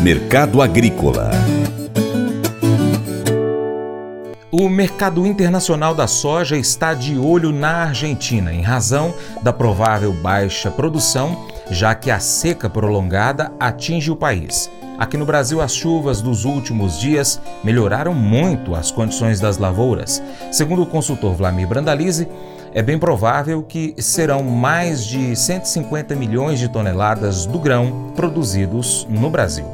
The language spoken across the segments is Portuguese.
Mercado Agrícola O mercado internacional da soja está de olho na Argentina em razão da provável baixa produção, já que a seca prolongada atinge o país. Aqui no Brasil, as chuvas dos últimos dias melhoraram muito as condições das lavouras. Segundo o consultor Vlamir Brandalize, é bem provável que serão mais de 150 milhões de toneladas do grão produzidos no Brasil.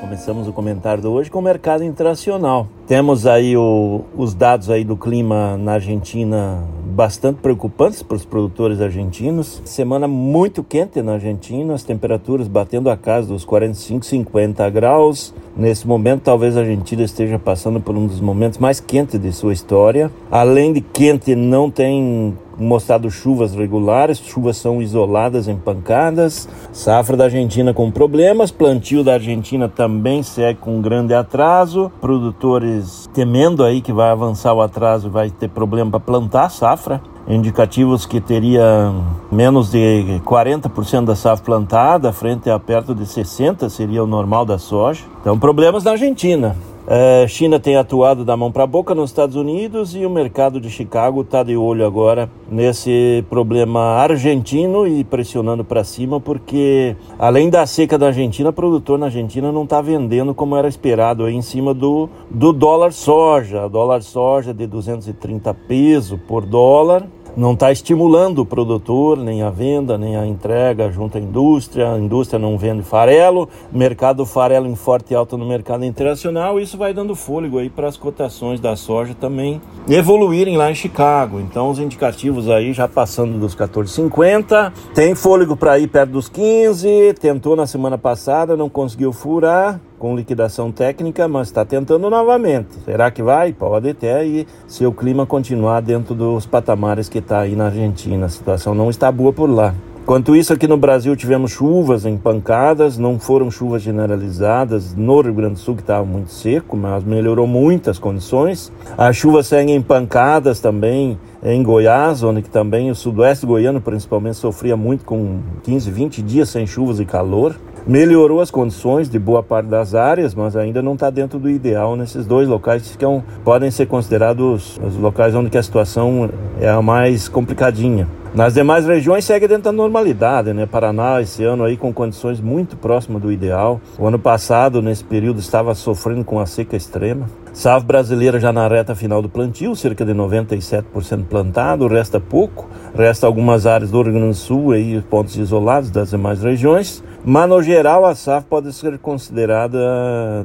Começamos o comentário de hoje com o mercado internacional. Temos aí o, os dados aí do clima na Argentina bastante preocupantes para os produtores argentinos. Semana muito quente na Argentina, as temperaturas batendo a casa dos 45, 50 graus. Nesse momento, talvez a Argentina esteja passando por um dos momentos mais quentes de sua história. Além de quente, não tem mostrado chuvas regulares, chuvas são isoladas em pancadas. Safra da Argentina com problemas, plantio da Argentina também segue com grande atraso. Produtores temendo aí que vai avançar o atraso, vai ter problema para plantar safra indicativos que teria menos de 40% da safra plantada, frente a perto de 60% seria o normal da soja. Então, problemas na Argentina. É, China tem atuado da mão para a boca nos Estados Unidos e o mercado de Chicago está de olho agora nesse problema argentino e pressionando para cima, porque além da seca da Argentina, o produtor na Argentina não está vendendo como era esperado aí em cima do, do dólar soja. Dólar soja de 230 pesos por dólar não está estimulando o produtor, nem a venda, nem a entrega junto à indústria. A indústria não vende farelo, mercado farelo em forte alta no mercado internacional. Isso vai dando fôlego aí para as cotações da soja também evoluírem lá em Chicago. Então, os indicativos aí já passando dos 14,50. Tem fôlego para ir perto dos 15. Tentou na semana passada, não conseguiu furar com liquidação técnica, mas está tentando novamente. Será que vai? Pode até e se o clima continuar dentro dos patamares que está aí na Argentina. A situação não está boa por lá. Enquanto isso, aqui no Brasil tivemos chuvas em pancadas, não foram chuvas generalizadas no Rio Grande do Sul, que estava muito seco, mas melhorou muito as condições. As chuvas seguem em pancadas também em Goiás, onde que também o sudoeste goiano principalmente sofria muito com 15, 20 dias sem chuvas e calor melhorou as condições de boa parte das áreas, mas ainda não está dentro do ideal nesses dois locais que ficam, podem ser considerados os locais onde a situação é a mais complicadinha. Nas demais regiões segue dentro da normalidade, né? Paraná esse ano aí com condições muito próximas do ideal. O ano passado, nesse período, estava sofrendo com a seca extrema. Safra brasileira já na reta final do plantio, cerca de 97% plantado, resta pouco, resta algumas áreas do Rio Grande do Sul aí, pontos isolados das demais regiões. Mas no geral a safra pode ser considerada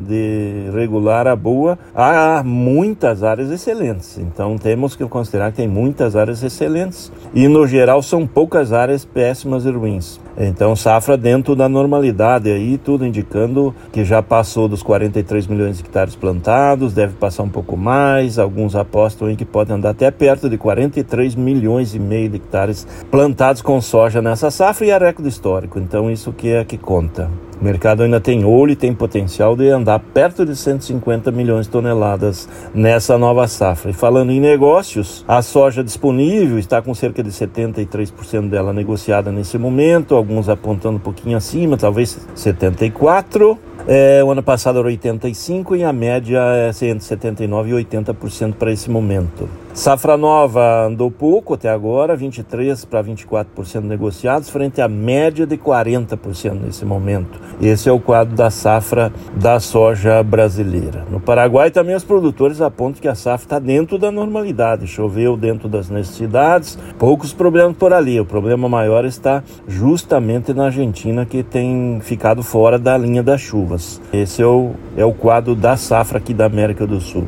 de regular a boa. Há muitas áreas excelentes, então temos que considerar que tem muitas áreas excelentes e no geral são poucas áreas péssimas e ruins. Então safra dentro da normalidade aí, tudo indicando que já passou dos 43 milhões de hectares plantados, deve passar um pouco mais. Alguns apostam em que pode andar até perto de 43 milhões e meio de hectares plantados com soja nessa safra e é recorde histórico. Então isso que é que conta. O mercado ainda tem olho e tem potencial de andar perto de 150 milhões de toneladas nessa nova safra. E falando em negócios, a soja disponível está com cerca de 73% dela negociada nesse momento, alguns apontando um pouquinho acima, talvez 74%. É, o ano passado era 85 e a média é entre 79 e 80% para esse momento. Safra nova andou pouco até agora, 23 para 24% negociados, frente à média de 40% nesse momento. Esse é o quadro da safra da soja brasileira. No Paraguai também os produtores apontam que a safra está dentro da normalidade, choveu dentro das necessidades, poucos problemas por ali. O problema maior está justamente na Argentina, que tem ficado fora da linha das chuvas. Esse é o, é o quadro da safra aqui da América do Sul.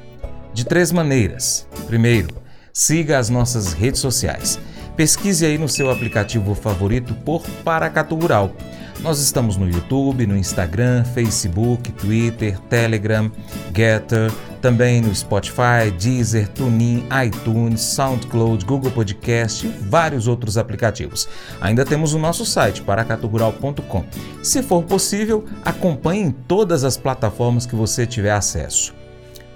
De três maneiras. Primeiro, siga as nossas redes sociais. Pesquise aí no seu aplicativo favorito por Paracato Rural. Nós estamos no YouTube, no Instagram, Facebook, Twitter, Telegram, Getter, também no Spotify, Deezer, TuneIn, iTunes, SoundCloud, Google Podcast e vários outros aplicativos. Ainda temos o nosso site, paracaturural.com. Se for possível, acompanhe em todas as plataformas que você tiver acesso.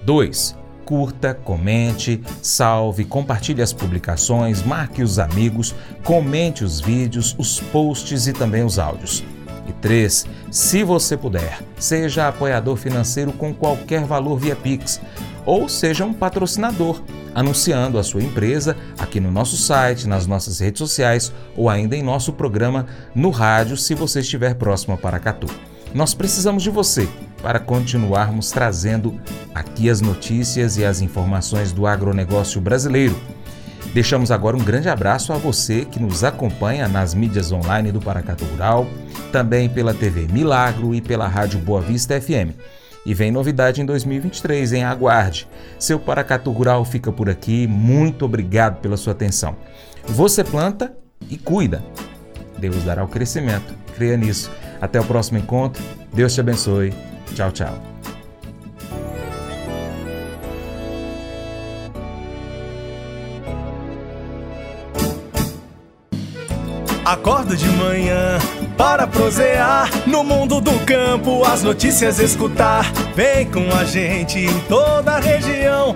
2 curta, comente, salve, compartilhe as publicações, marque os amigos, comente os vídeos, os posts e também os áudios. E 3. Se você puder, seja apoiador financeiro com qualquer valor via Pix ou seja um patrocinador, anunciando a sua empresa aqui no nosso site, nas nossas redes sociais ou ainda em nosso programa no rádio, se você estiver próximo a Paracatu. Nós precisamos de você para continuarmos trazendo aqui as notícias e as informações do agronegócio brasileiro. Deixamos agora um grande abraço a você que nos acompanha nas mídias online do Paracatu Rural, também pela TV Milagro e pela Rádio Boa Vista FM. E vem novidade em 2023, em aguarde. Seu Paracatu Rural fica por aqui. Muito obrigado pela sua atenção. Você planta e cuida. Deus dará o crescimento. Creia nisso. Até o próximo encontro. Deus te abençoe. Tchau, tchau. Acorda de manhã para prosear no mundo do campo, as notícias escutar. Vem com a gente em toda a região